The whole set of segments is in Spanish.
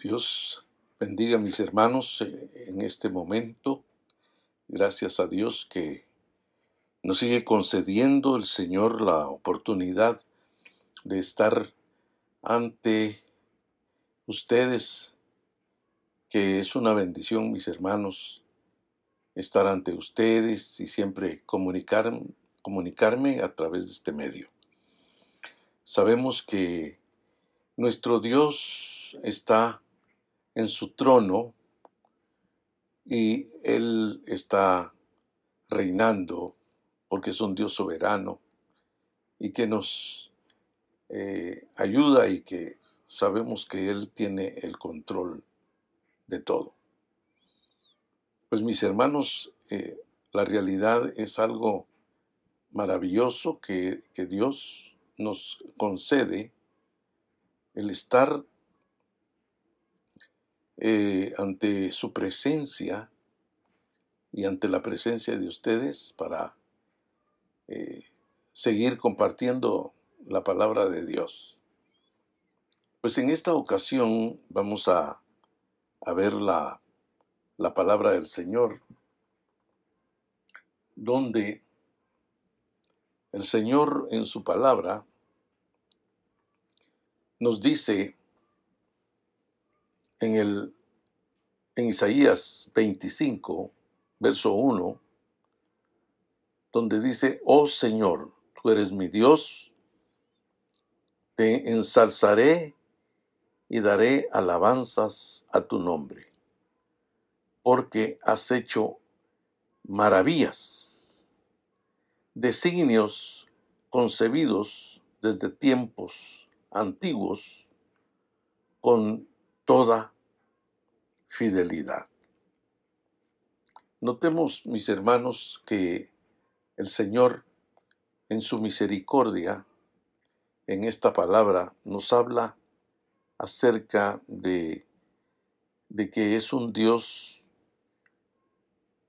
Dios bendiga a mis hermanos eh, en este momento. Gracias a Dios que nos sigue concediendo el Señor la oportunidad de estar ante ustedes, que es una bendición, mis hermanos, estar ante ustedes y siempre comunicar, comunicarme a través de este medio. Sabemos que nuestro Dios está en su trono y Él está reinando porque es un Dios soberano y que nos eh, ayuda y que sabemos que Él tiene el control de todo. Pues mis hermanos, eh, la realidad es algo maravilloso que, que Dios nos concede el estar eh, ante su presencia y ante la presencia de ustedes para eh, seguir compartiendo la palabra de Dios. Pues en esta ocasión vamos a, a ver la, la palabra del Señor, donde el Señor en su palabra nos dice en, el, en Isaías 25, verso 1, donde dice, oh Señor, tú eres mi Dios, te ensalzaré y daré alabanzas a tu nombre, porque has hecho maravillas, designios concebidos desde tiempos antiguos con toda fidelidad. Notemos, mis hermanos, que el Señor, en su misericordia, en esta palabra, nos habla acerca de, de que es un Dios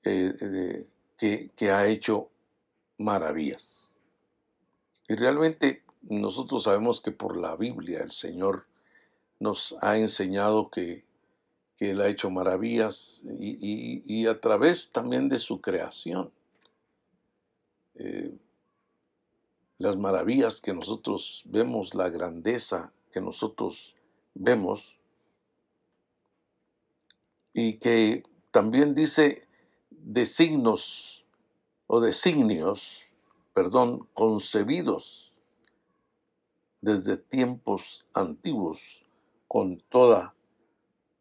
eh, que, que ha hecho maravillas. Y realmente nosotros sabemos que por la Biblia el Señor nos ha enseñado que, Él ha hecho maravillas y, a través también de su creación. Eh, las maravillas que nosotros vemos, la grandeza que nosotros vemos, y que también dice de signos o designios, perdón, concebidos desde tiempos antiguos con toda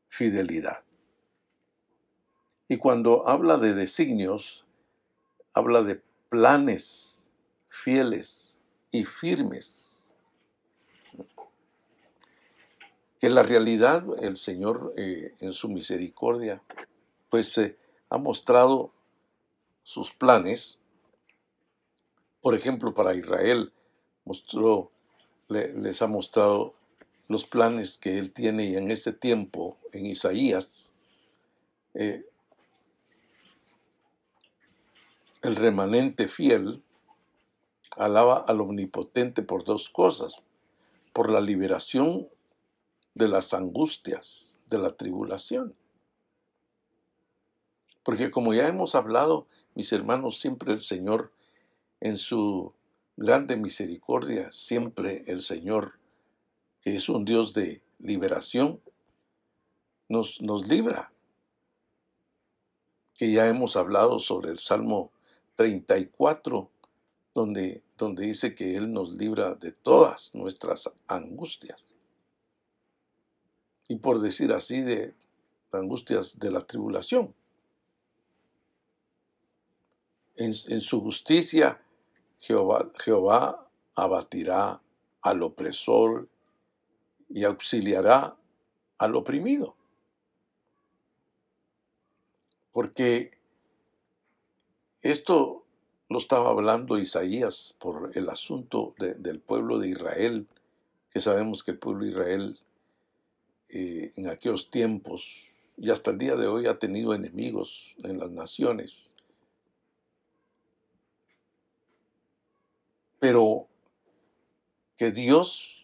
fidelidad. Y cuando habla de designios, habla de planes fieles y firmes. Que la realidad el Señor eh, en su misericordia pues eh, ha mostrado sus planes. Por ejemplo, para Israel mostró, les ha mostrado los planes que él tiene y en ese tiempo, en Isaías, eh, el remanente fiel alaba al omnipotente por dos cosas, por la liberación de las angustias, de la tribulación. Porque como ya hemos hablado, mis hermanos, siempre el Señor, en su grande misericordia, siempre el Señor es un Dios de liberación, nos, nos libra. Que ya hemos hablado sobre el Salmo 34, donde, donde dice que Él nos libra de todas nuestras angustias. Y por decir así, de angustias de la tribulación. En, en su justicia, Jehová, Jehová abatirá al opresor y auxiliará al oprimido. Porque esto lo estaba hablando Isaías por el asunto del pueblo de Israel, que sabemos que el pueblo de Israel eh, en aquellos tiempos y hasta el día de hoy ha tenido enemigos en las naciones. Pero que Dios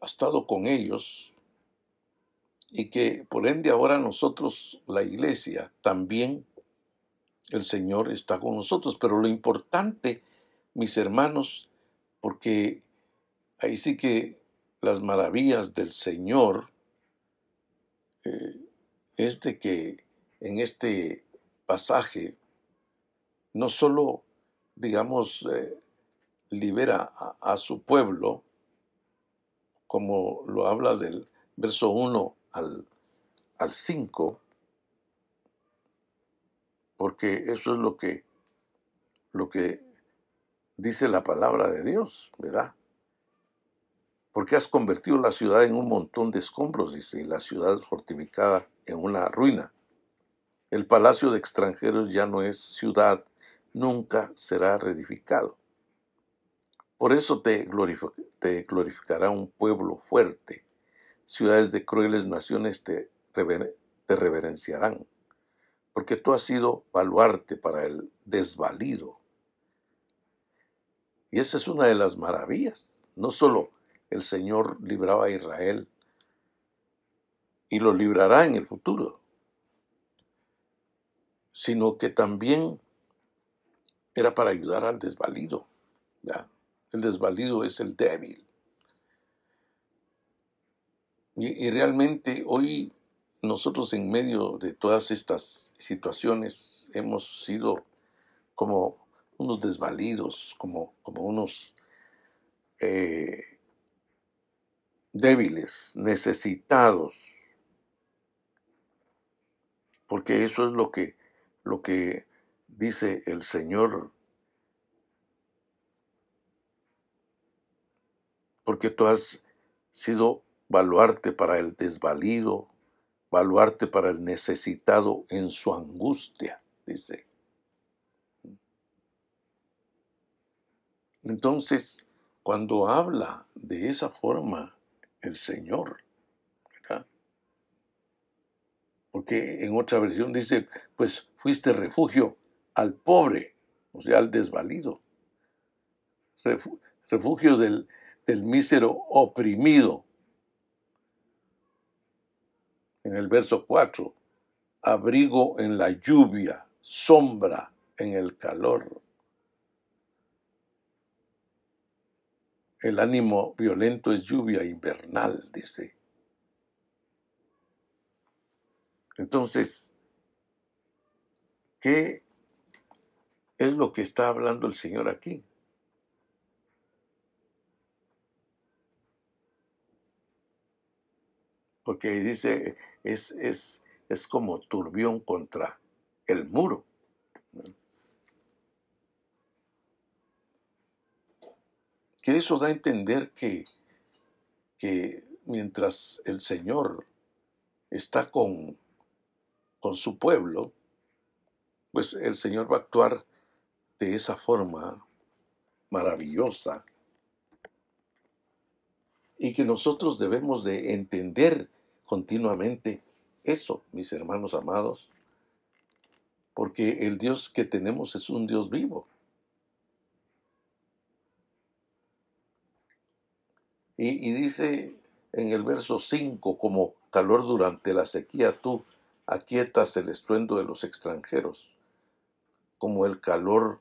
ha estado con ellos y que por ende ahora nosotros, la iglesia, también el Señor está con nosotros. Pero lo importante, mis hermanos, porque ahí sí que las maravillas del Señor eh, es de que en este pasaje no solo, digamos, eh, libera a, su pueblo, como lo habla del verso 1 al, al 5, porque eso es lo que, lo que dice la palabra de Dios, ¿verdad? Porque has convertido la ciudad en un montón de escombros, dice, y la ciudad fortificada en una ruina. El palacio de extranjeros ya no es ciudad, nunca será reedificado. Por eso te, glorificará un pueblo fuerte. Ciudades de crueles naciones te, te reverenciarán, porque tú has sido baluarte para el desvalido. Y esa es una de las maravillas. No solo el Señor libraba a Israel y lo librará en el futuro, sino que también era para ayudar al desvalido. ¿ya? El desvalido es el débil. Y, realmente hoy nosotros en medio de todas estas situaciones hemos sido como unos desvalidos, como, como unos eh, débiles, necesitados. Porque eso es lo que, lo que dice el Señor porque tú has sido baluarte para el desvalido, baluarte para el necesitado en su angustia, dice. Entonces, cuando habla de esa forma el Señor, porque en otra versión dice, pues fuiste refugio al pobre, o sea, al desvalido, refugio del, del mísero oprimido. En el verso 4, abrigo en la lluvia, sombra en el calor. El ánimo violento es lluvia invernal, dice. Entonces, ¿qué es lo que está hablando el Señor aquí? Porque dice, es, es, es como turbión contra el muro. Que eso da a entender que, que mientras el Señor está con, con su pueblo, pues el Señor va a actuar de esa forma maravillosa y que nosotros debemos de entender continuamente eso, mis hermanos amados, porque el Dios que tenemos es un Dios vivo. Y, dice en el verso 5, como calor durante la sequía, tú aquietas el estruendo de los extranjeros, como el calor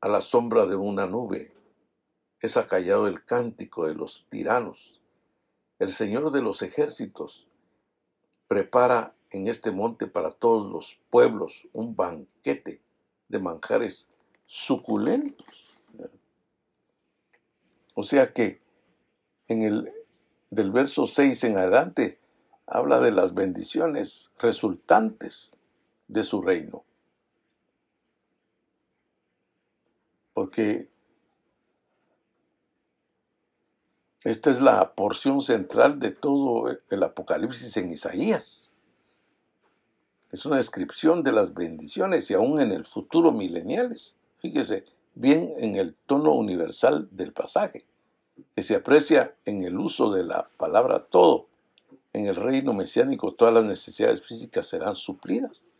a la sombra de una nube. Es acallado el cántico de los tiranos el Señor de los ejércitos prepara en este monte para todos los pueblos un banquete de manjares suculentos. O sea que en el del verso 6 en adelante habla de las bendiciones resultantes de su reino. Porque Esta es la porción central de todo el Apocalipsis en Isaías. Es una descripción de las bendiciones y aún en el futuro mileniales. Fíjese bien en el tono universal del pasaje, que se aprecia en el uso de la palabra todo. En el reino mesiánico todas las necesidades físicas serán suplidas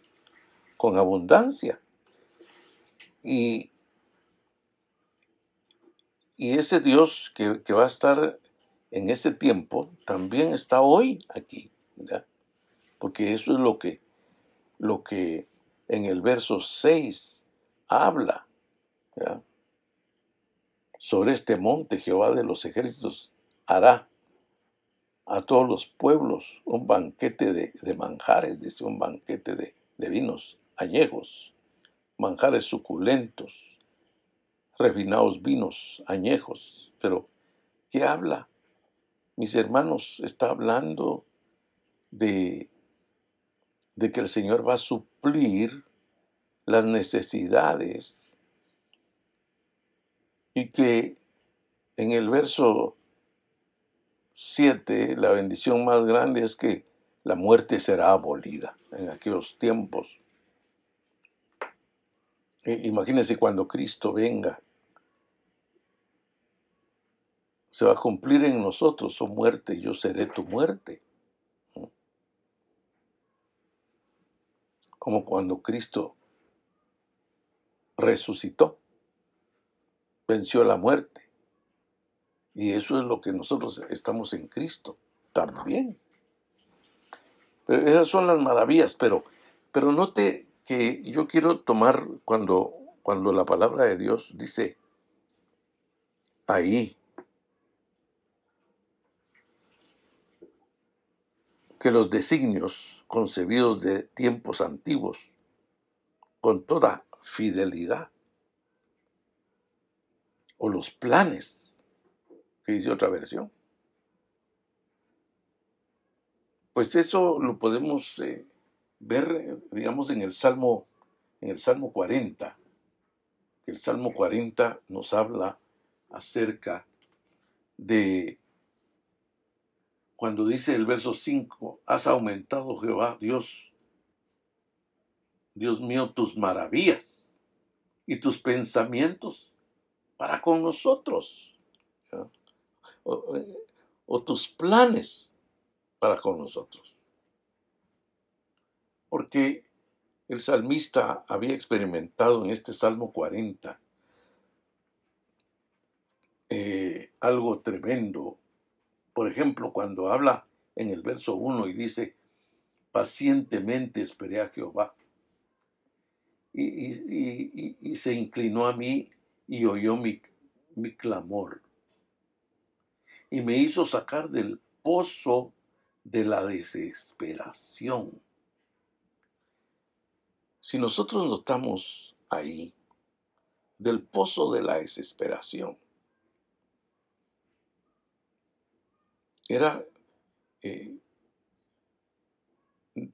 con abundancia. Y y ese Dios que, va a estar en ese tiempo también está hoy aquí, porque eso es lo que, lo que en el verso 6 habla. Sobre este monte Jehová de los ejércitos hará a todos los pueblos un banquete de, manjares, dice un banquete de, de vinos añejos, manjares suculentos, refinados vinos añejos. Pero, ¿qué habla? Mis hermanos, está hablando de, de que el Señor va a suplir las necesidades y que en el verso 7 la bendición más grande es que la muerte será abolida en aquellos tiempos. E, imagínense cuando Cristo venga. Se va a cumplir en nosotros, oh muerte, yo seré tu muerte. Como cuando Cristo resucitó, venció la muerte. Y eso es lo que nosotros estamos en Cristo también. Pero esas son las maravillas, pero, pero note que yo quiero tomar cuando, cuando la palabra de Dios dice ahí que los designios concebidos de tiempos antiguos, con toda fidelidad, o los planes, que dice otra versión, Pues eso lo podemos eh, ver, digamos, en el Salmo, en el Salmo 40. El Salmo 40 nos habla acerca de cuando dice el verso 5, has aumentado Jehová Dios, Dios mío, tus maravillas y tus pensamientos para con nosotros, o, o tus planes para con nosotros. Porque el salmista había experimentado en este Salmo 40 eh, algo tremendo. Por ejemplo, cuando habla en el verso 1 y dice, pacientemente esperé a Jehová. Y, se inclinó a mí y oyó mi, mi clamor. Y me hizo sacar del pozo de la desesperación. Si nosotros notamos ahí, del pozo de la desesperación, era, eh,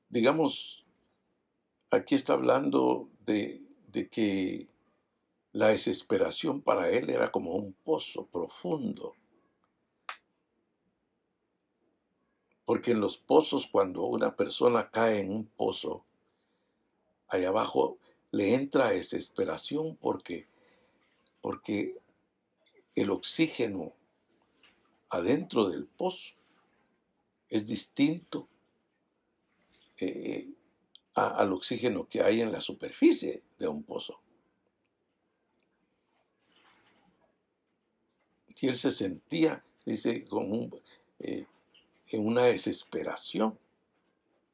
digamos, aquí está hablando de, de que la desesperación para él era como un pozo profundo. Porque en los pozos, cuando una persona cae en un pozo, ahí abajo le entra desesperación porque, porque el oxígeno adentro del pozo es distinto eh, al oxígeno que hay en la superficie de un pozo. Y él se sentía, dice, como un, eh, en una desesperación.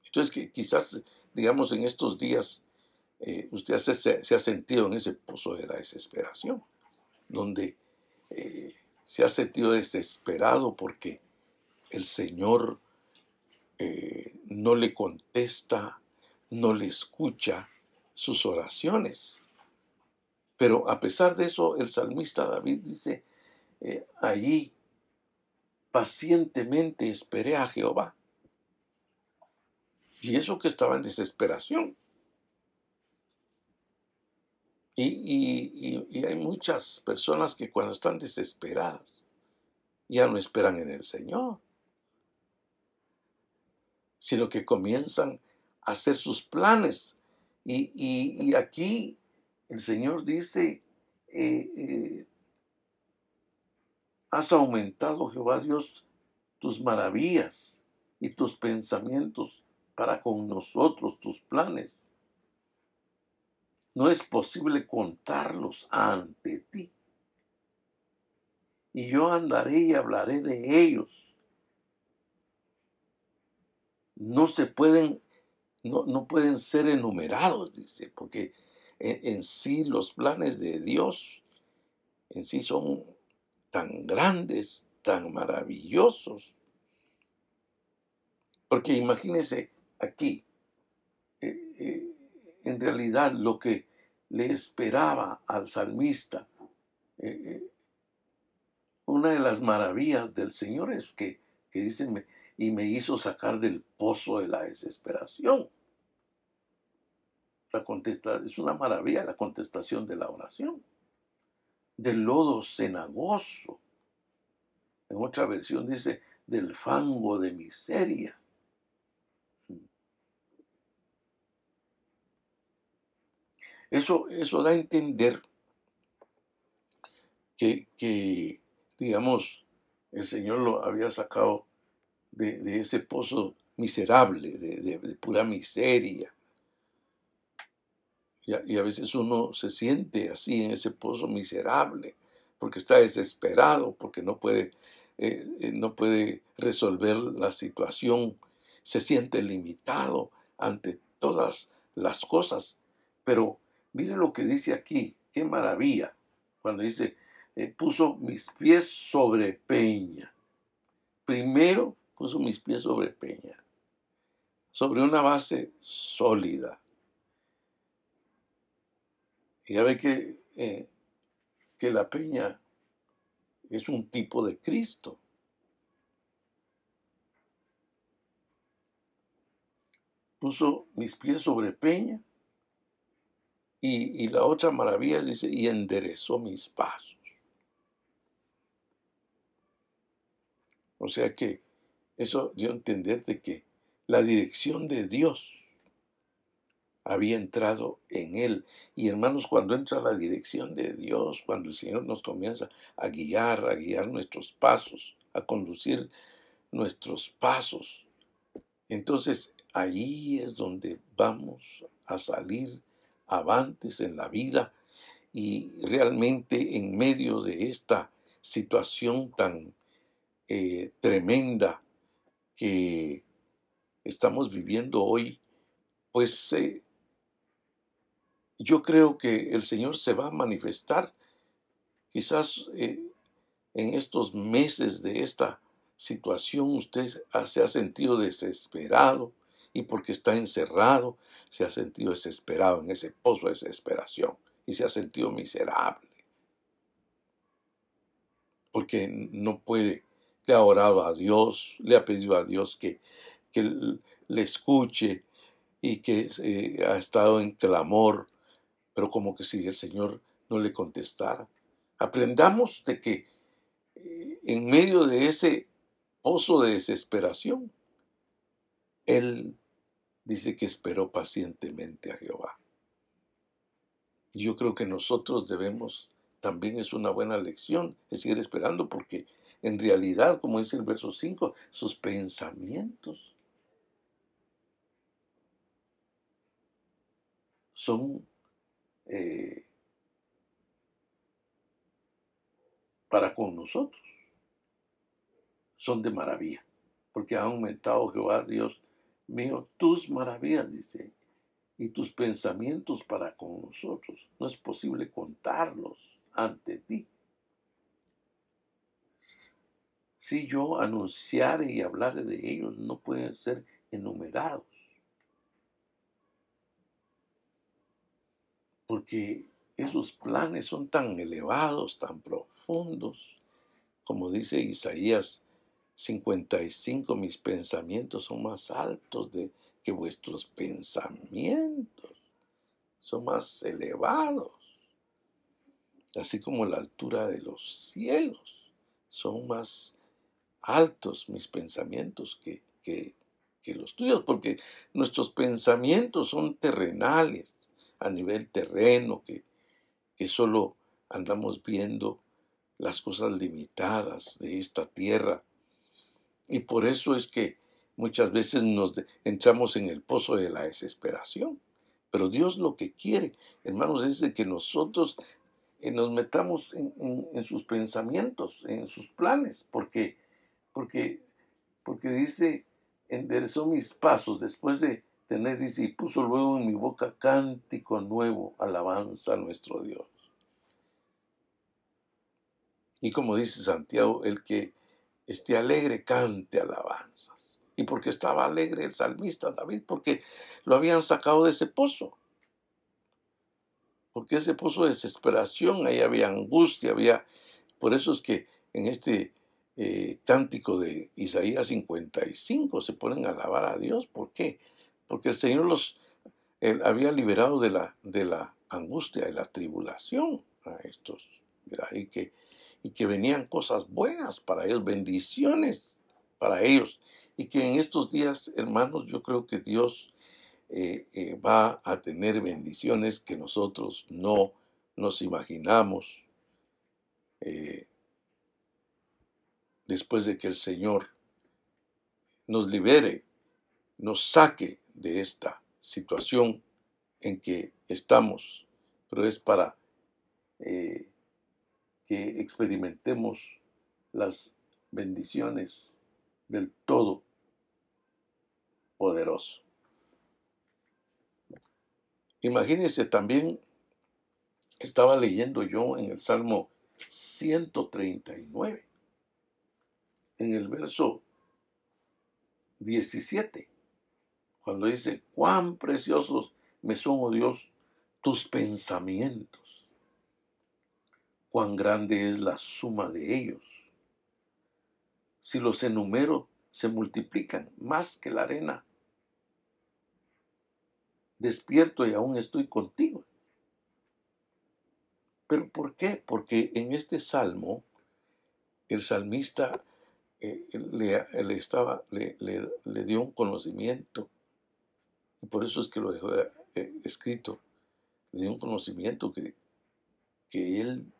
Entonces, que quizás, digamos, en estos días eh, usted se, ha sentido en ese pozo de la desesperación, donde se ha sentido desesperado porque el Señor eh, no le contesta, no le escucha sus oraciones. Pero a pesar de eso, el salmista David dice, allí pacientemente esperé a Jehová. Y eso que estaba en desesperación. Y, hay muchas personas que cuando están desesperadas ya no esperan en el Señor, sino que comienzan a hacer sus planes. Y, aquí el Señor dice, eh, eh, Has aumentado, Jehová Dios, tus maravillas y tus pensamientos para con nosotros, tus planes. No es posible contarlos ante ti. y yo andaré y hablaré de ellos. No se pueden, no, no pueden ser enumerados, dice, porque en, sí los planes de Dios en sí son tan grandes, tan maravillosos. Porque imagínense aquí, eh, eh, en realidad lo que le esperaba al salmista, eh, una de las maravillas del Señor es que, que dicen, y me hizo sacar del pozo de la desesperación. La contesta, es una maravilla la contestación de la oración. Del lodo cenagoso. En otra versión dice, del fango de miseria. Eso, eso da a entender que, digamos, el Señor lo había sacado de, ese pozo miserable, de, pura miseria. Y a, veces uno se siente así en ese pozo miserable, porque está desesperado, porque no puede, eh, eh, no puede resolver la situación, se siente limitado ante todas las cosas. Pero Mire lo que dice aquí, qué maravilla, cuando dice, eh, puso mis pies sobre peña. Primero puso mis pies sobre peña, sobre una base sólida. Y ya ve que, eh, que la peña es un tipo de Cristo. Puso mis pies sobre peña y, la otra maravilla dice, y enderezó mis pasos. O sea que eso dio a entender de que la dirección de Dios había entrado en él. Y hermanos, cuando entra la dirección de Dios, cuando el Señor nos comienza a guiar, a guiar nuestros pasos, a conducir nuestros pasos, entonces ahí es donde vamos a salir avantes en la vida y realmente en medio de esta situación tan eh, tremenda que estamos viviendo hoy, pues eh, yo creo que el Señor se va a manifestar quizás eh, en estos meses de esta situación. Usted se ha sentido desesperado y porque está encerrado se ha sentido desesperado en ese pozo de desesperación y se ha sentido miserable. Porque no puede, le ha orado a Dios, le ha pedido a Dios que, que le escuche y que eh, ha estado en clamor, pero como que si el Señor no le contestara. Aprendamos de que eh, en medio de ese pozo de desesperación, Él dice que esperó pacientemente a Jehová. Yo creo que nosotros debemos, también es una buena lección, es seguir esperando porque en realidad, como dice el verso 5, sus pensamientos son eh, para con nosotros, son de maravilla, porque ha aumentado Jehová Dios mío, tus maravillas, dice, y tus pensamientos para con nosotros. No es posible contarlos ante ti. Si yo anunciare y hablare de ellos, no pueden ser enumerados. Porque esos planes son tan elevados, tan profundos, como dice Isaías 55, mis pensamientos son más altos de, que vuestros pensamientos, son más elevados, así como la altura de los cielos, son más altos mis pensamientos que, que, los tuyos, porque nuestros pensamientos son terrenales, a nivel terreno, que, que solo andamos viendo las cosas limitadas de esta tierra y por eso es que muchas veces nos entramos en el pozo de la desesperación. Pero Dios lo que quiere, hermanos, es de que nosotros eh, nos metamos en, sus pensamientos, en sus planes, porque, porque, porque dice, enderezó mis pasos después de tener, dice, y puso luego en mi boca cántico nuevo, alabanza a nuestro Dios. Y como dice Santiago, el que esté alegre cante alabanzas. Y porque estaba alegre el salmista David, porque lo habían sacado de ese pozo. Porque ese pozo de desesperación, ahí había angustia, había... Por eso es que en este eh, cántico de Isaías 55 se ponen a alabar a Dios. ¿Por qué? Porque el Señor los había liberado de la, de la angustia, de la tribulación a estos. Y que y que venían cosas buenas para ellos, bendiciones para ellos. Y que en estos días, hermanos, yo creo que Dios eh, eh, va a tener bendiciones que nosotros no nos imaginamos eh, después de que el Señor nos libere, nos saque de esta situación en que estamos, pero es para que experimentemos las bendiciones del todo poderoso. Imagínense también, estaba leyendo yo en el Salmo 139, en el verso 17, cuando dice, cuán preciosos me son, oh Dios, tus pensamientos cuán grande es la suma de ellos. Si los enumero, se multiplican más que la arena. Despierto y aún estoy contigo. ¿Pero por qué? Porque en este salmo el salmista eh, le, estaba, le, dio un conocimiento, y por eso es que lo dejó eh, escrito, le dio un conocimiento que, que él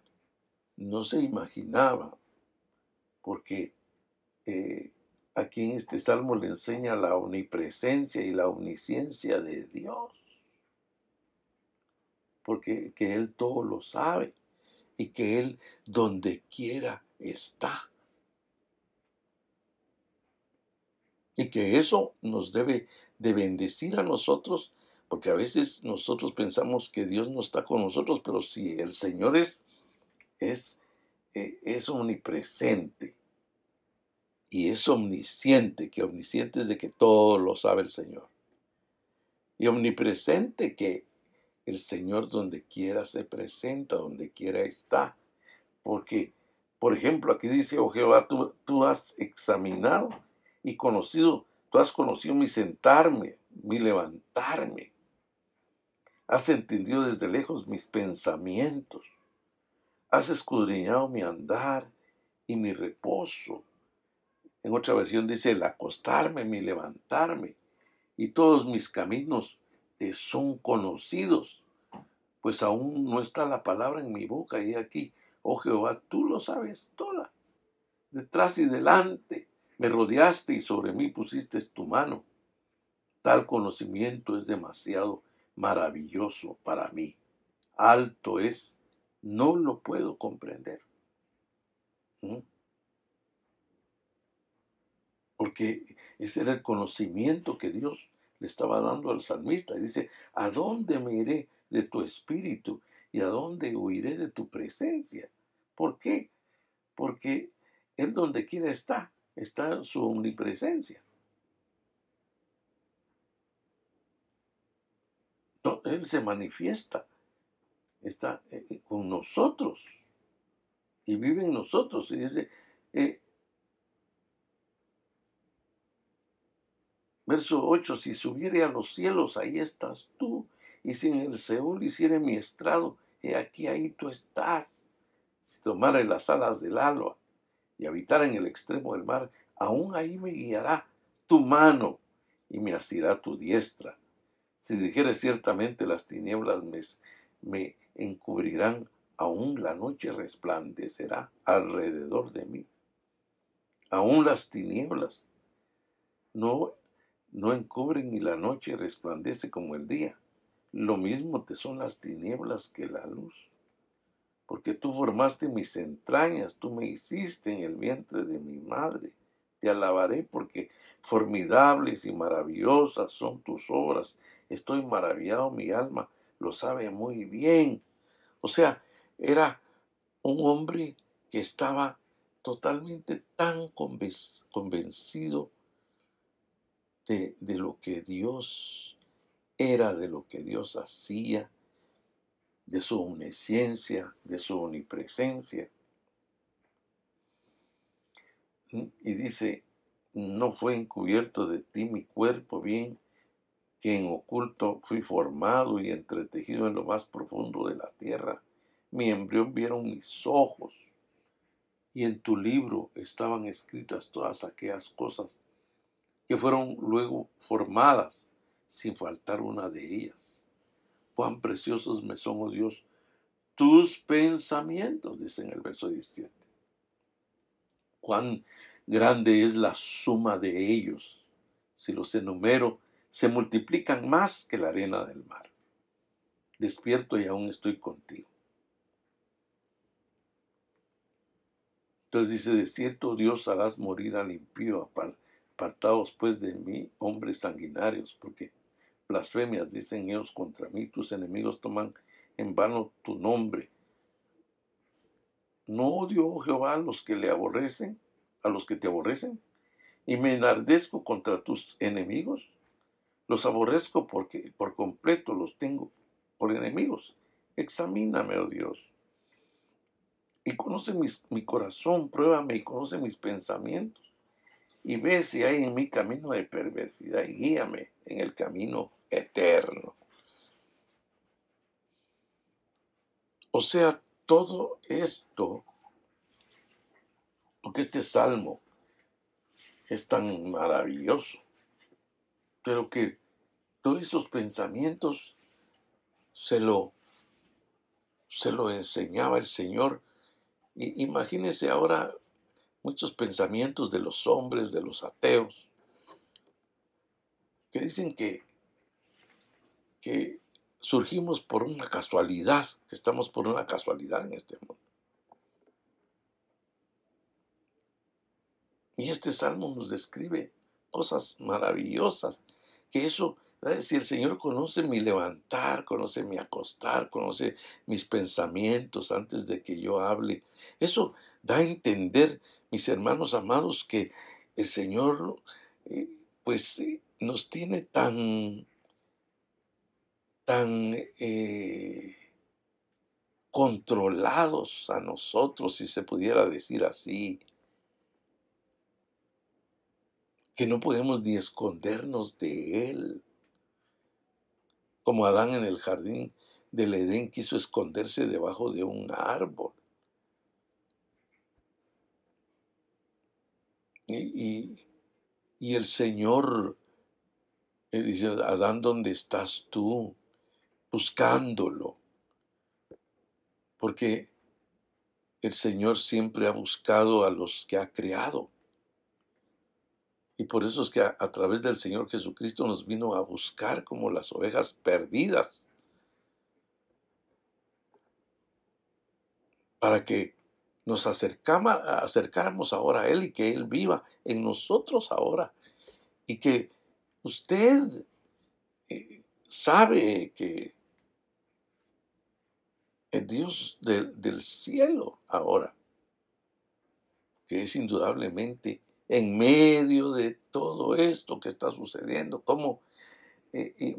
no se imaginaba, porque eh, aquí en este salmo le enseña la omnipresencia y la omnisciencia de Dios, porque que Él todo lo sabe y que Él donde quiera está. Y que eso nos debe de bendecir a nosotros, porque a veces nosotros pensamos que Dios no está con nosotros, pero si el Señor es es, eh, es omnipresente y es omnisciente, que omnisciente es de que todo lo sabe el Señor. Y omnipresente que el Señor donde quiera se presenta, donde quiera está. Porque, por ejemplo, aquí dice, oh Jehová, tú, tú has examinado y conocido, tú has conocido mi sentarme, mi levantarme. Has entendido desde lejos mis pensamientos. Has escudriñado mi andar y mi reposo. En otra versión dice el acostarme, mi levantarme, y todos mis caminos te son conocidos, pues aún no está la palabra en mi boca y aquí, oh Jehová, tú lo sabes toda. Detrás y delante me rodeaste y sobre mí pusiste tu mano. Tal conocimiento es demasiado maravilloso para mí. Alto es no lo puedo comprender. ¿Mm? Porque ese era el conocimiento que Dios le estaba dando al salmista. Dice, ¿a dónde me iré de tu espíritu? ¿Y a dónde huiré de tu presencia? ¿Por qué? Porque Él donde quiera está, está su omnipresencia. Él se manifiesta está eh, eh, con nosotros y vive en nosotros. Y dice, eh, verso 8, si subiere a los cielos, ahí estás tú, y si en el Seúl hiciere mi estrado, he aquí ahí tú estás. Si tomare las alas del alba y habitara en el extremo del mar, aún ahí me guiará tu mano y me asirá tu diestra. Si dijere ciertamente las tinieblas me encubrirán, aún la noche resplandecerá alrededor de mí. Aún las tinieblas no, no encubren y la noche resplandece como el día. Lo mismo te son las tinieblas que la luz. porque tú formaste mis entrañas, tú me hiciste en el vientre de mi madre. Te alabaré porque formidables y maravillosas son tus obras. Estoy maravillado, mi alma lo sabe muy bien. O sea, era un hombre que estaba totalmente tan convencido de, de lo que Dios era, de lo que Dios hacía, de su omnisciencia, de su omnipresencia. Y dice, no fue encubierto de ti mi cuerpo bien, que en oculto fui formado y entretejido en lo más profundo de la tierra. Mi embrión vieron mis ojos, y en tu libro estaban escritas todas aquellas cosas que fueron luego formadas, sin faltar una de ellas. Cuán preciosos me son, oh Dios, tus pensamientos, dice en el verso 17. Cuán grande es la suma de ellos. Si los enumero, se multiplican más que la arena del mar. Despierto y aún estoy contigo. Entonces dice, de cierto Dios harás morir al impío, apartados pues de mí, hombres sanguinarios, porque blasfemias dicen ellos contra mí, tus enemigos toman en vano tu nombre. ¿No odio, oh Jehová, a los que le aborrecen, a los que te aborrecen? Y me enardezco contra tus enemigos. Los aborrezco porque por completo los tengo por enemigos. Examíname, oh Dios. Y conoce mi corazón, pruébame y conoce mis pensamientos y ve si hay en mi camino de perversidad y guíame en el camino eterno. O sea, todo esto, porque este salmo es tan maravilloso, pero que todos esos pensamientos se lo, se lo enseñaba el Señor. Y imagínense ahora muchos pensamientos de los hombres, de los ateos, que dicen que, que surgimos por una casualidad, que estamos por una casualidad en este mundo. Y este salmo nos describe cosas maravillosas, que eso, si el Señor conoce mi levantar, conoce mi acostar, conoce mis pensamientos antes de que yo hable, eso da a entender, mis hermanos amados, que el Señor, eh, pues, eh, nos tiene tan, tan eh, controlados a nosotros, si se pudiera decir así, que no podemos ni escondernos de Él. Como Adán en el jardín del Edén quiso esconderse debajo de un árbol. Y, el Señor dice, Adán, ¿dónde estás tú? Buscándolo. Porque el Señor siempre ha buscado a los que ha creado. Y por eso es que a, través del Señor Jesucristo nos vino a buscar como las ovejas perdidas. Para que nos acercáramos ahora a Él y que Él viva en nosotros ahora. Y que usted eh, sabe que el Dios del cielo ahora, que es indudablemente en medio de todo esto que está sucediendo, como eh,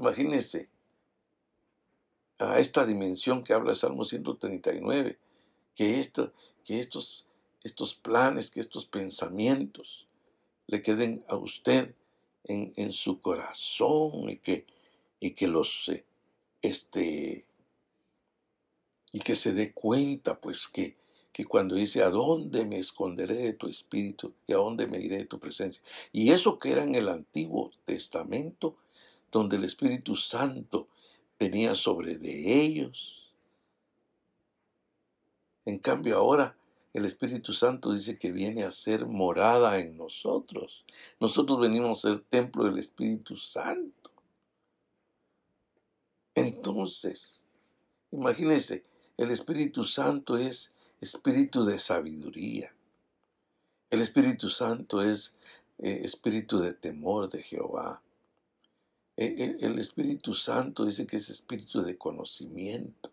a esta dimensión que habla el Salmo 139, que, esto, que estos, estos planes, que estos pensamientos le queden a usted en, en su corazón y que, y que los, eh, este, y que se dé cuenta, pues, que, que cuando dice, ¿a dónde me esconderé de tu espíritu y a dónde me iré de tu presencia? Y eso que era en el Antiguo Testamento, donde el Espíritu Santo venía sobre de ellos, en cambio ahora el Espíritu Santo dice que viene a ser morada en nosotros. Nosotros venimos a ser templo del Espíritu Santo. Entonces, imagínense, El Espíritu Santo es espíritu de sabiduría. El Espíritu Santo es eh, espíritu de temor de Jehová. E, el Espíritu Santo dice que es espíritu de conocimiento.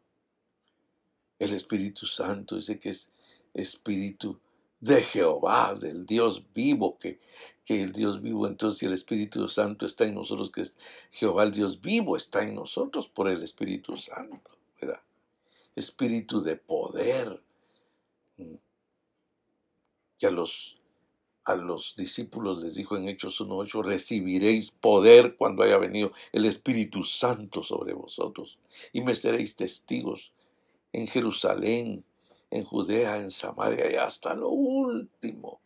El Espíritu Santo dice que es espíritu de Jehová, del Dios vivo, que, que el Dios vivo, entonces el Espíritu Santo está en nosotros, que es Jehová el Dios vivo está en nosotros por el Espíritu Santo, ¿verdad? Espíritu de poder, que a los, a los discípulos les dijo en Hechos 1.8, recibiréis poder cuando haya venido el Espíritu Santo sobre vosotros y me seréis testigos en Jerusalén, en Judea, en Samaria y hasta lo último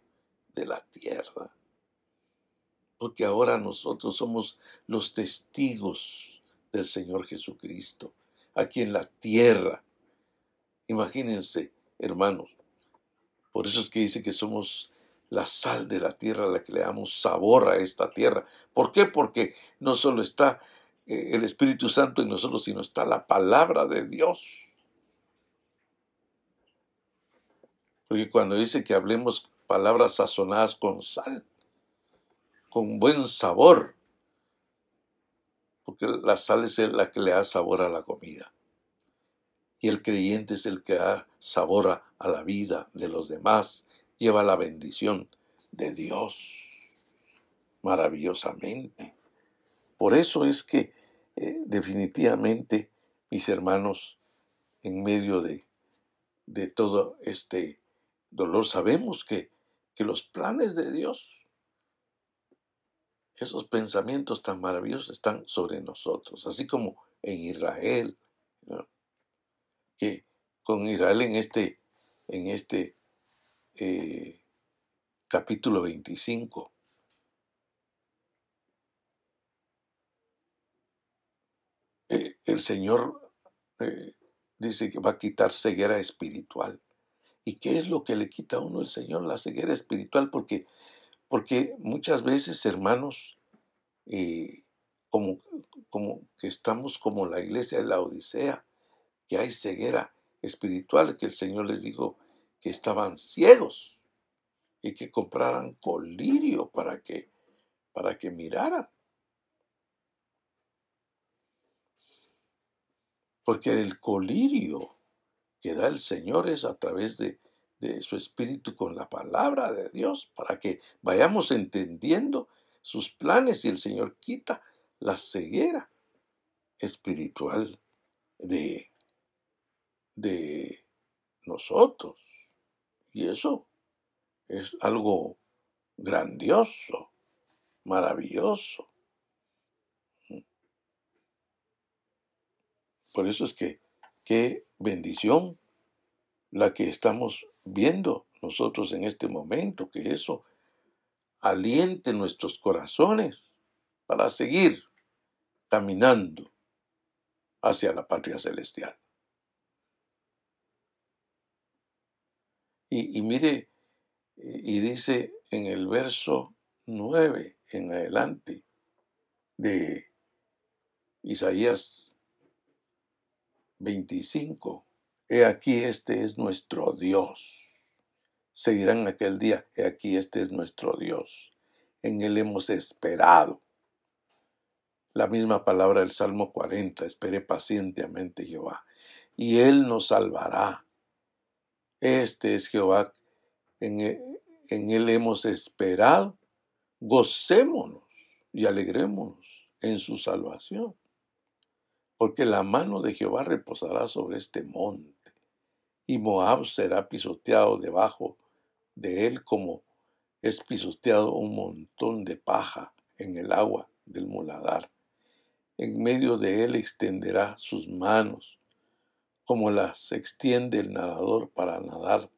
de la tierra. Porque ahora nosotros somos los testigos del Señor Jesucristo, aquí en la tierra. Imagínense, hermanos, por eso es que dice que somos la sal de la tierra, la que le damos sabor a esta tierra. ¿Por qué? Porque no solo está eh, el Espíritu Santo en nosotros, sino está la palabra de Dios. Porque cuando dice que hablemos palabras sazonadas con sal, con buen sabor, porque la sal es la que le da sabor a la comida. Y el creyente es el que da sabor a, la vida de los demás, lleva la bendición de Dios maravillosamente. Por eso es que eh, definitivamente, mis hermanos, en medio de, de todo este dolor, sabemos que, que los planes de Dios, esos pensamientos tan maravillosos están sobre nosotros, así como en Israel, que con Israel en este, en este eh, capítulo 25, eh, el Señor eh, dice que va a quitar ceguera espiritual. ¿Y qué es lo que le quita a uno el Señor? La ceguera espiritual, porque, porque muchas veces, hermanos, como, como que estamos como la iglesia de la Odisea, que hay ceguera espiritual, que el Señor les dijo que estaban ciegos y que compraran colirio para que, para que miraran. Porque el colirio que da el Señor es a través de, su Espíritu con la palabra de Dios, para que vayamos entendiendo sus planes y el Señor quita la ceguera espiritual de, de nosotros. Y eso es algo grandioso, maravilloso. Por eso es que Qué bendición la que estamos viendo nosotros en este momento, que eso aliente nuestros corazones para seguir caminando hacia la patria celestial. Y, mire, y dice en el verso 9 en adelante de Isaías 25. He aquí este es nuestro Dios. Seguirán aquel día, he aquí este es nuestro Dios. En él hemos esperado. La misma palabra del Salmo 40, esperé pacientemente Jehová, y él nos salvará. Este es Jehová, en él, e, en él hemos esperado. Gocémonos y alegrémonos en su salvación porque la mano de Jehová reposará sobre este monte, y Moab será pisoteado debajo de él como es pisoteado un montón de paja en el agua del muladar. En medio de él extenderá sus manos, como las extiende el nadador para nadar,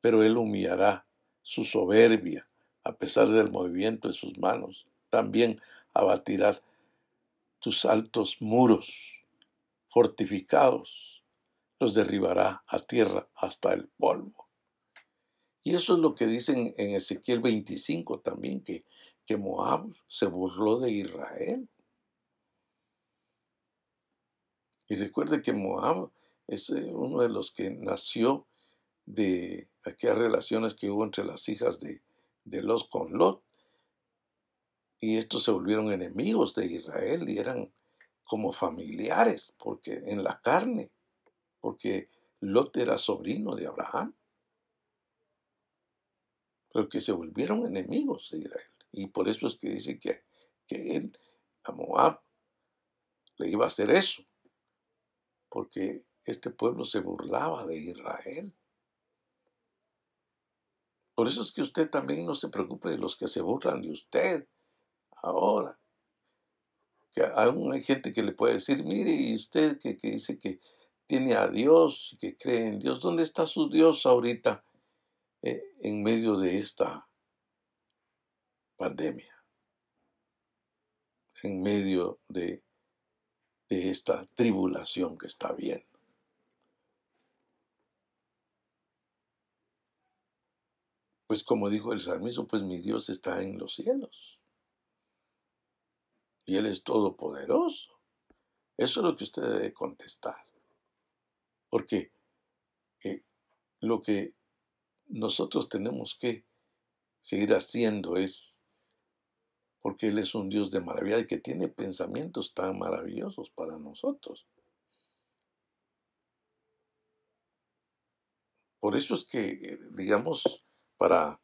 pero él humillará su soberbia a pesar del movimiento de sus manos. También abatirá tus altos muros fortificados, los derribará a tierra hasta el polvo. Y eso es lo que dicen en Ezequiel 25 también, que, que Moab se burló de Israel. Y recuerde que Moab es eh, uno de los que nació de aquellas relaciones que hubo entre las hijas de, de Lot con Lot. Y estos se volvieron enemigos de Israel y eran como familiares, porque en la carne, porque Lot era sobrino de Abraham, pero que se volvieron enemigos de Israel. Y por eso es que dice que, que él, a Moab, le iba a hacer eso, porque este pueblo se burlaba de Israel. Por eso es que usted también no se preocupe de los que se burlan de usted ahora. Que aún hay gente que le puede decir, mire, y usted que, que dice que tiene a Dios, que cree en Dios, ¿dónde está su Dios ahorita eh, en medio de esta pandemia? En medio de, de esta tribulación que está viendo. Pues como dijo el salmismo, pues mi Dios está en los cielos. Y Él es todopoderoso. Eso es lo que usted debe contestar. Porque eh, lo que nosotros tenemos que seguir haciendo es, porque Él es un Dios de maravilla y que tiene pensamientos tan maravillosos para nosotros. Por eso es que, eh, digamos, para,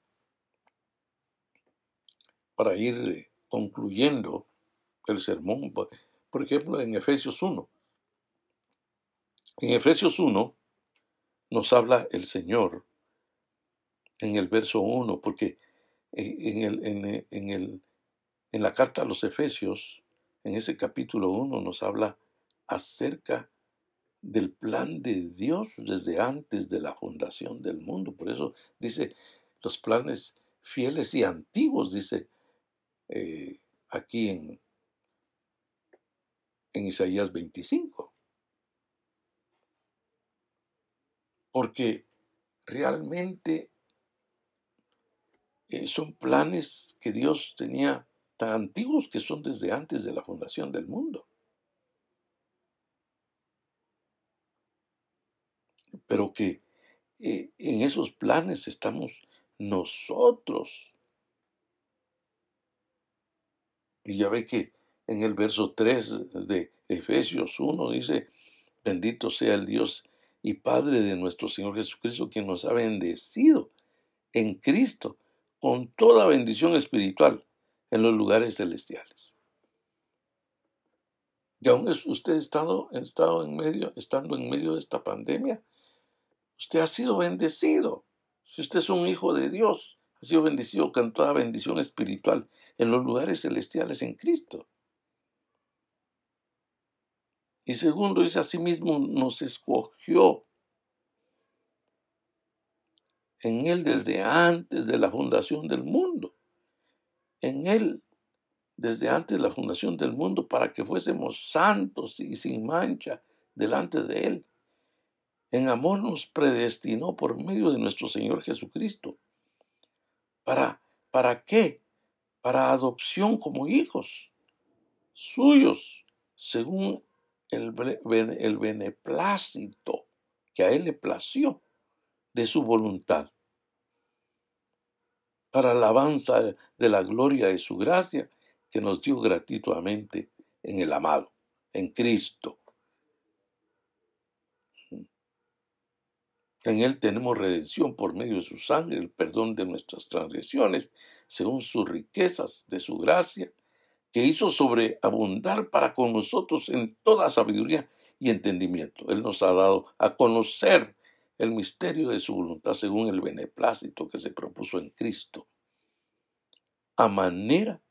para ir concluyendo el sermón. Por ejemplo, en Efesios 1. En Efesios 1 nos habla el Señor en el verso 1, porque en, el, en, en, el, en la carta a los Efesios, en ese capítulo 1, nos habla acerca del plan de Dios desde antes de la fundación del mundo. Por eso dice, los planes fieles y antiguos, dice eh, aquí en, en Isaías 25. Porque realmente eh, son planes que Dios tenía tan antiguos que son desde antes de la fundación del mundo. Pero que eh, en esos planes estamos nosotros. Y ya ve que en el verso 3 de Efesios 1 dice, bendito sea el Dios y Padre de nuestro Señor Jesucristo, quien nos ha bendecido en Cristo con toda bendición espiritual en los lugares celestiales. Y aún usted estado, estado en medio, estando en medio de esta pandemia, usted ha sido bendecido. Si usted es un hijo de Dios, ha sido bendecido con toda bendición espiritual en los lugares celestiales en Cristo. Y segundo, dice asimismo, nos escogió en Él desde antes de la fundación del mundo. En Él, desde antes de la fundación del mundo, para que fuésemos santos y sin mancha delante de Él en amor nos predestinó por medio de nuestro Señor Jesucristo. ¿Para, para qué? Para adopción como hijos suyos, según el, el beneplácito que a Él le plació de su voluntad, para alabanza de la gloria de su gracia que nos dio gratuitamente en el amado, en Cristo En Él tenemos redención por medio de su sangre, el perdón de nuestras transgresiones, según sus riquezas de su gracia, que hizo sobreabundar para con nosotros en toda sabiduría y entendimiento. Él nos ha dado a conocer el misterio de su voluntad según el beneplácito que se propuso en Cristo, a manera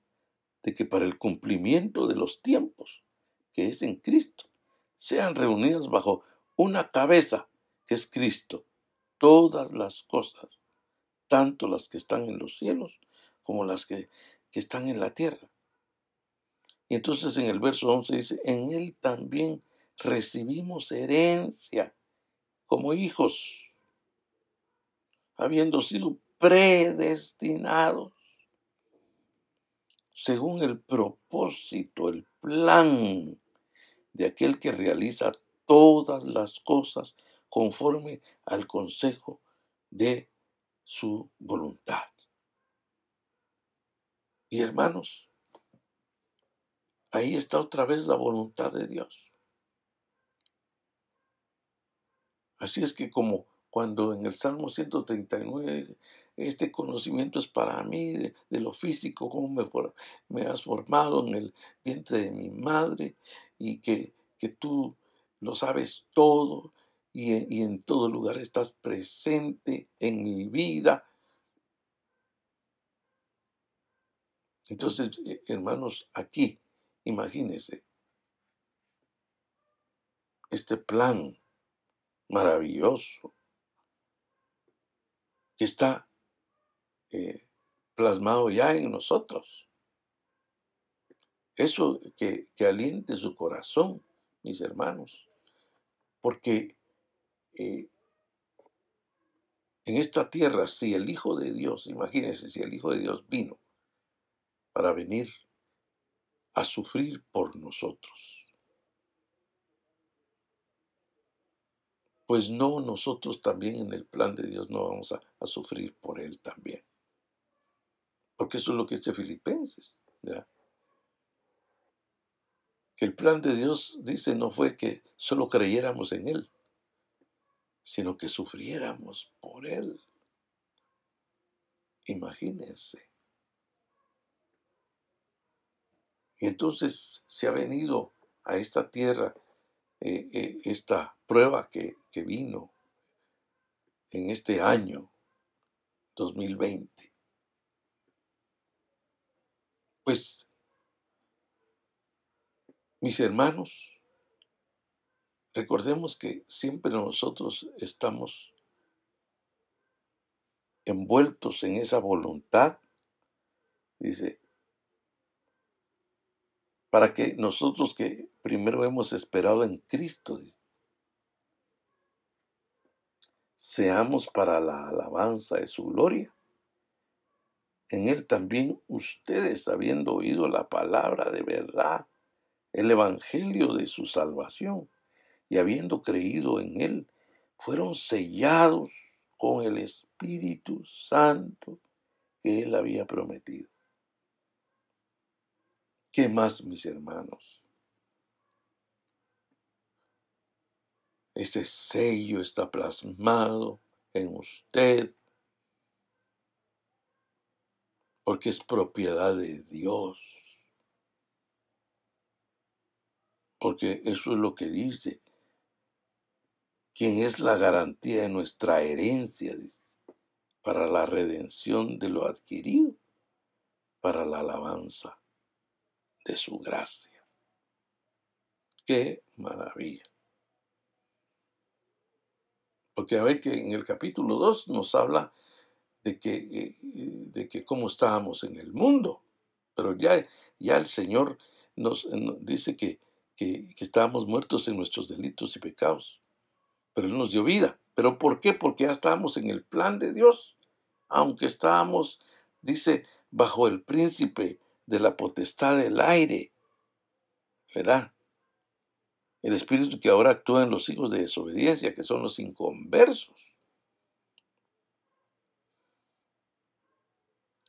de que para el cumplimiento de los tiempos, que es en Cristo, sean reunidas bajo una cabeza que es Cristo, todas las cosas, tanto las que están en los cielos como las que, que están en la tierra. Y entonces en el verso 11 dice, en Él también recibimos herencia como hijos, habiendo sido predestinados según el propósito, el plan de aquel que realiza todas las cosas conforme al consejo de su voluntad. Y hermanos, ahí está otra vez la voluntad de Dios. Así es que como cuando en el Salmo 139 este conocimiento es para mí de, lo físico, cómo me, me, has formado en el vientre de mi madre y que, que tú lo sabes todo y, en todo lugar estás presente en mi vida. Entonces, eh, hermanos, aquí, imagínense, este plan maravilloso que está eh, plasmado ya en nosotros. Eso que, que, aliente su corazón, mis hermanos, porque eh, en esta tierra, si el Hijo de Dios, imagínense, si el Hijo de Dios vino para venir a sufrir por nosotros, pues no nosotros también en el plan de Dios no vamos a, a sufrir por Él también. Porque eso es lo que dice Filipenses. Que el plan de Dios, dice, no fue que solo creyéramos en Él, sino que sufriéramos por Él. Imagínense. Y entonces se ha venido a esta tierra eh, eh, esta prueba que, que vino en este año 2020 pues, mis hermanos, recordemos que siempre nosotros estamos envueltos en esa voluntad, dice, para que nosotros que primero hemos esperado en Cristo, seamos para la alabanza de su gloria. En él también ustedes, habiendo oído la palabra de verdad, el evangelio de su salvación, y habiendo creído en él, fueron sellados con el Espíritu Santo que él había prometido. ¿Qué más, mis hermanos? Ese sello está plasmado en usted porque es propiedad de Dios. Porque eso es lo que dice. Quien es la garantía de nuestra herencia, para la redención de lo adquirido, para la alabanza de su gracia. Qué maravilla. Porque a ver que en el capítulo 2 nos habla de que, de que cómo estábamos en el mundo. Pero ya, ya el Señor nos, dice que, que, estábamos muertos en nuestros delitos y pecados. Pero Él nos dio vida. ¿Pero por qué? Porque ya estábamos en el plan de Dios. Aunque estábamos, dice, bajo el príncipe de la potestad del aire. ¿Verdad? El espíritu que ahora actúa en los hijos de desobediencia, que son los inconversos.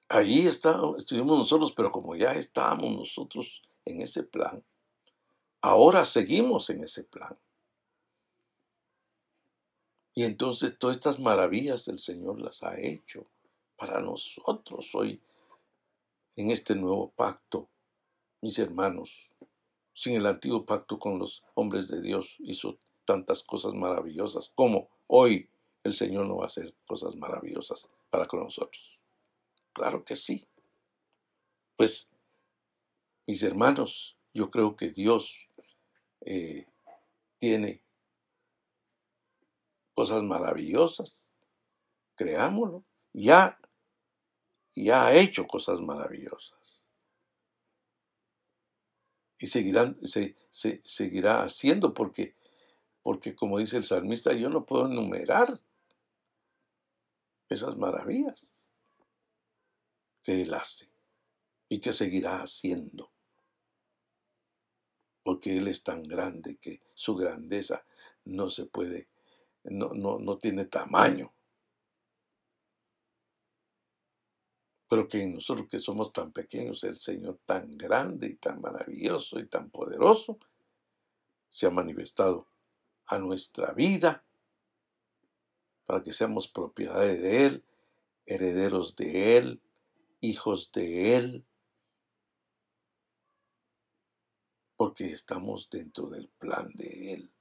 Allí estuvimos nosotros, pero como ya estábamos nosotros en ese plan, ahora seguimos en ese plan. Y entonces todas estas maravillas el Señor las ha hecho para nosotros hoy en este nuevo pacto. Mis hermanos, sin el antiguo pacto con los hombres de Dios hizo tantas cosas maravillosas como hoy el Señor no va a hacer cosas maravillosas para con nosotros. Claro que sí. Pues, mis hermanos, yo creo que Dios eh, tiene cosas maravillosas. Creámoslo. Ya, ya ha hecho cosas maravillosas. Y seguirán, se, se, seguirá haciendo porque, porque, como dice el salmista, yo no puedo enumerar esas maravillas que Él hace y que seguirá haciendo. porque Él es tan grande que su grandeza no se puede, no, no, no tiene tamaño. Pero que nosotros que somos tan pequeños, el Señor tan grande y tan maravilloso y tan poderoso, se ha manifestado a nuestra vida para que seamos propiedades de Él, herederos de Él, hijos de Él, porque estamos dentro del plan de Él.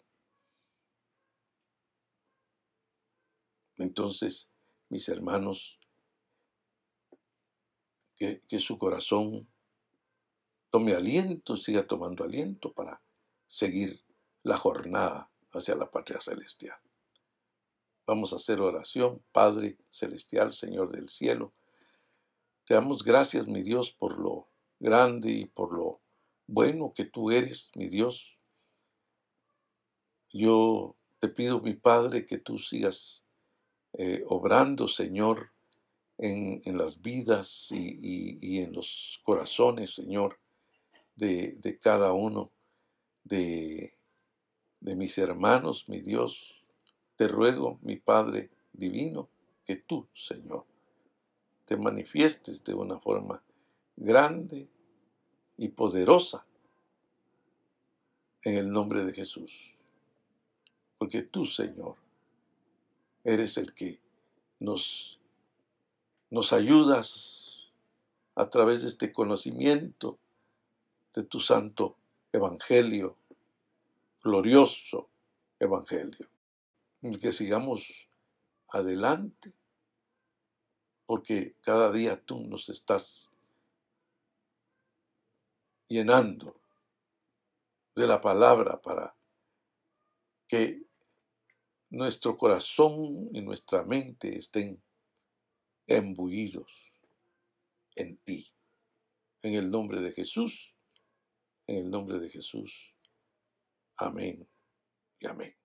Entonces, mis hermanos, que, su corazón tome aliento, siga tomando aliento para seguir la jornada hacia la patria celestial. Vamos a hacer oración, Padre Celestial, Señor del cielo. Te damos gracias, mi Dios, por lo grande y por lo bueno que tú eres, mi Dios. Yo te pido, mi Padre, que tú sigas eh, obrando, Señor, en, las vidas y, en los corazones, Señor, de, cada uno de mis hermanos, mi Dios, te ruego, mi Padre Divino, que tú, Señor, te manifiestes de una forma grande y poderosa en el nombre de Jesús. Porque tú, Señor, eres el que nos, nos ayudas a través de este conocimiento de tu santo evangelio, glorioso evangelio. Que sigamos adelante, porque cada día tú nos estás llenando de la palabra para que nuestro corazón y nuestra mente estén embuidos en ti. En el nombre de Jesús, en el nombre de Jesús. Amén y amén.